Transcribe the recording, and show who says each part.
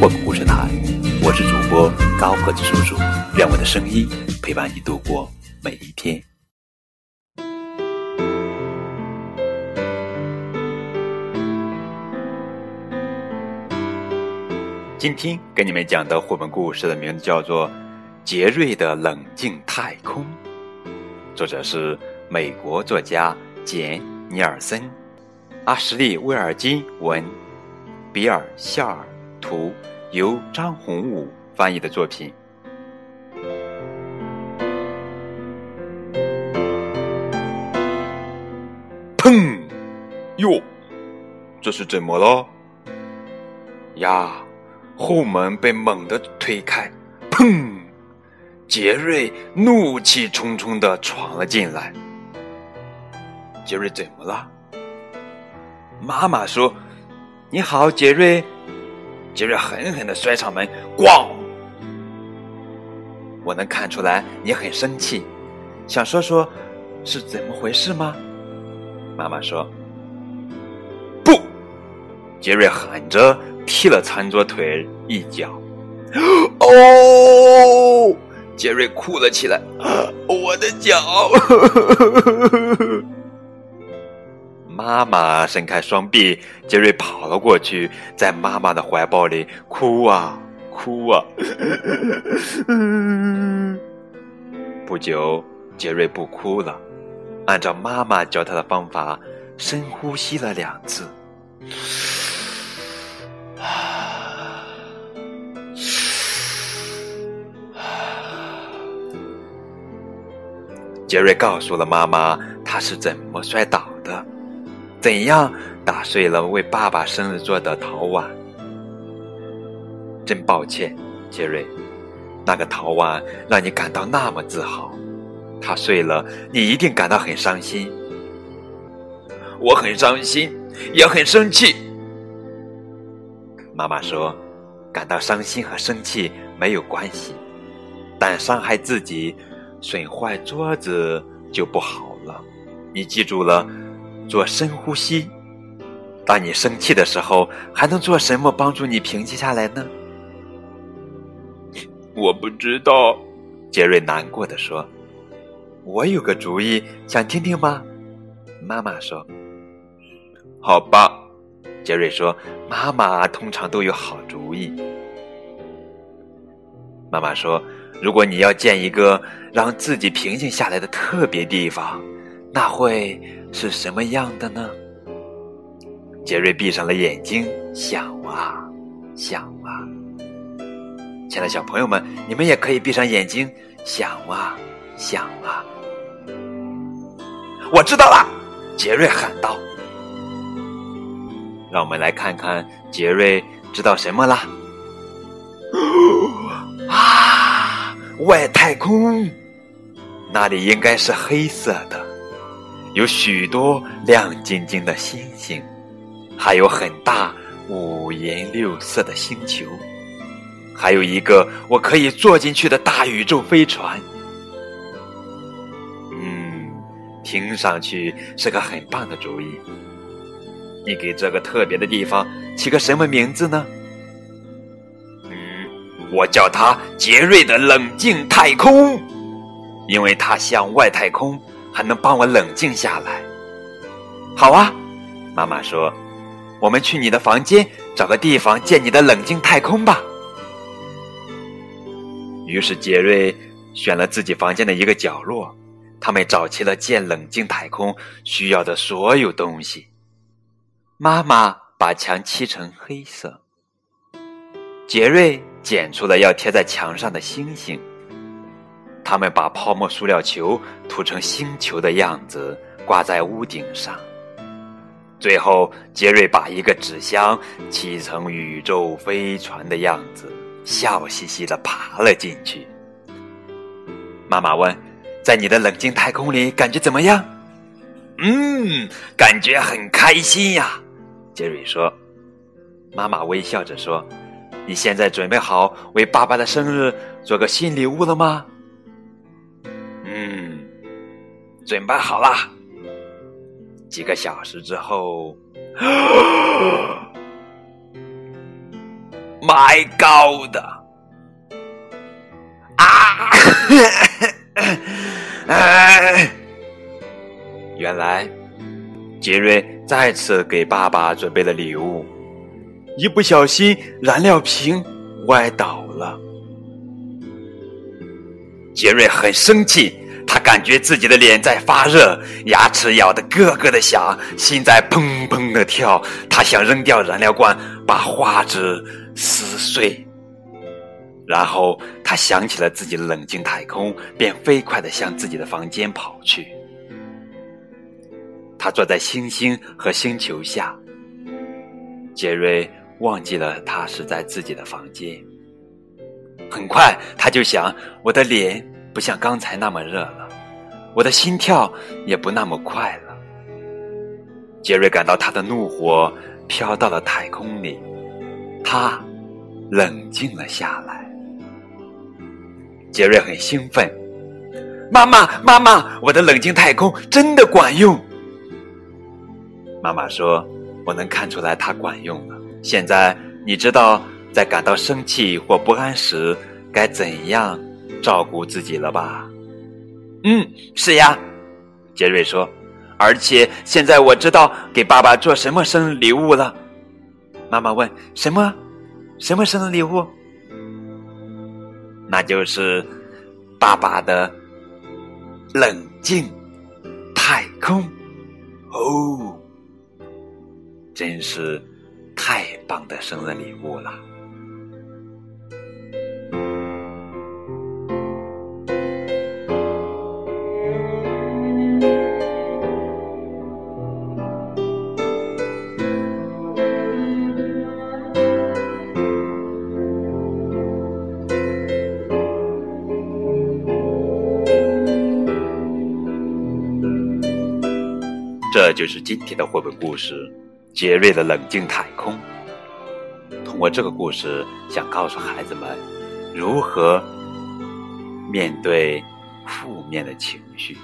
Speaker 1: 绘本故事台，我是主播高个子叔叔，愿我的声音陪伴你度过每一天。今天给你们讲的绘本故事的名字叫做《杰瑞的冷静太空》，作者是美国作家简·尼尔森，阿什利·威尔金文，比尔·夏尔图，由张宏武翻译的作品。砰！哟，这是怎么了？呀！后门被猛地推开，砰！杰瑞怒气冲冲的闯了进来。杰瑞怎么了？妈妈说：“你好，杰瑞。”杰瑞狠狠的摔上门，咣！我能看出来你很生气，想说说是怎么回事吗？妈妈说：“不！”杰瑞喊着。踢了餐桌腿一脚，哦！杰瑞哭了起来，我的脚！妈妈伸开双臂，杰瑞跑了过去，在妈妈的怀抱里哭啊哭啊。不久，杰瑞不哭了，按照妈妈教他的方法，深呼吸了两次。杰瑞告诉了妈妈他是怎么摔倒，怎样打碎了为爸爸生日做的陶碗。真抱歉，杰瑞，那个陶碗让你感到那么自豪，它碎了，你一定感到很伤心。我很伤心，也很生气。妈妈说，感到伤心和生气没有关系，但伤害自己。损坏桌子就不好了，你记住了，做深呼吸。当你生气的时候，还能做什么帮助你平静下来呢？我不知道，杰瑞难过的说。我有个主意，想听听吗？妈妈说。好吧，杰瑞说。妈妈通常都有好主意。妈妈说。如果你要建一个让自己平静下来的特别地方，那会是什么样的呢？杰瑞闭上了眼睛，想啊想啊。亲爱的小朋友们，你们也可以闭上眼睛，想啊想啊。我知道了，杰瑞喊道。让我们来看看杰瑞知道什么了。外太空，那里应该是黑色的，有许多亮晶晶的星星，还有很大五颜六色的星球，还有一个我可以坐进去的大宇宙飞船。嗯，听上去是个很棒的主意。你给这个特别的地方起个什么名字呢？嗯我叫它杰瑞的冷静太空，因为它像外太空，还能帮我冷静下来。好啊，妈妈说，我们去你的房间找个地方建你的冷静太空吧。于是杰瑞选了自己房间的一个角落，他们找齐了建冷静太空需要的所有东西。妈妈把墙漆成黑色，杰瑞。捡出了要贴在墙上的星星，他们把泡沫塑料球涂成星球的样子，挂在屋顶上。最后，杰瑞把一个纸箱砌成宇宙飞船的样子，笑嘻嘻的爬了进去。妈妈问：“在你的冷静太空里，感觉怎么样？”“嗯，感觉很开心呀。”杰瑞说。妈妈微笑着说：“你现在准备好为爸爸的生日做个新礼物了吗？”“准备好了。”几个小时之后，买高的啊！原来杰瑞再次给爸爸准备了礼物，一不小心燃料瓶歪倒了，杰瑞很生气。他感觉自己的脸在发热，牙齿咬得咯咯的响，心在砰砰的跳。他想扔掉燃料罐，把画纸撕碎。然后他想起了自己冷静太空，便飞快地向自己的房间跑去。他坐在星星和星球下，杰瑞忘记了他是在自己的房间。很快，他就想：我的脸。不像刚才那么热了，我的心跳也不那么快了。杰瑞感到他的怒火飘到了太空里，他冷静了下来。杰瑞很兴奋：“妈妈，妈妈，我的冷静太空真的管用！”妈妈说：“我能看出来它管用了。现在你知道，在感到生气或不安时该怎样。”照顾自己了吧？嗯，是呀，杰瑞说。而且现在我知道给爸爸做什么生日礼物了。妈妈问：“什么？什么生日礼物？”那就是爸爸的冷静太空。哦，真是太棒的生日礼物了。这就是今天的绘本故事《杰瑞的冷静太空》。通过这个故事，想告诉孩子们如何面对负面的情绪。